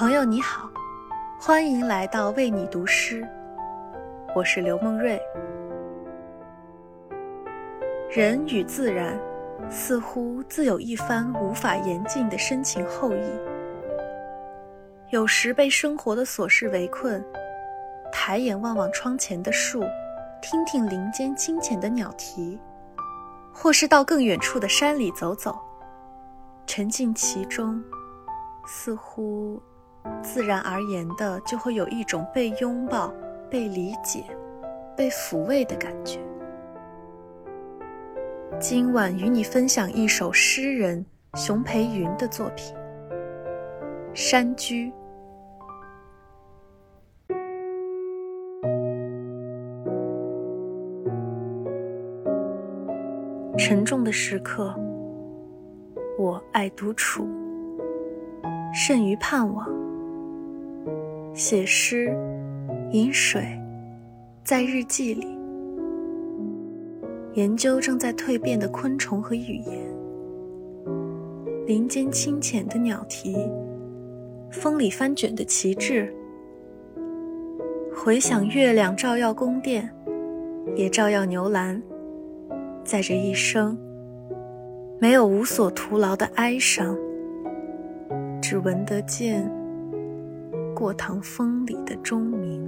朋友你好，欢迎来到为你读诗，我是刘梦瑞。人与自然，似乎自有一番无法言尽的深情厚谊。有时被生活的琐事围困，抬眼望望窗前的树，听听林间清浅的鸟啼，或是到更远处的山里走走，沉浸其中，似乎自然而然的就会有一种被拥抱、被理解、被抚慰的感觉。今晚与你分享一首诗人熊培云的作品《山居》。沉重的时刻，我爱独处，甚于盼望。写诗，饮水，在日记里研究正在蜕变的昆虫和语言。林间清浅的鸟啼，风里翻卷的旗帜，回想月亮照耀宫殿，也照耀牛栏。在这一生，没有无所徒劳的哀伤，只闻得见过堂风里的钟鸣。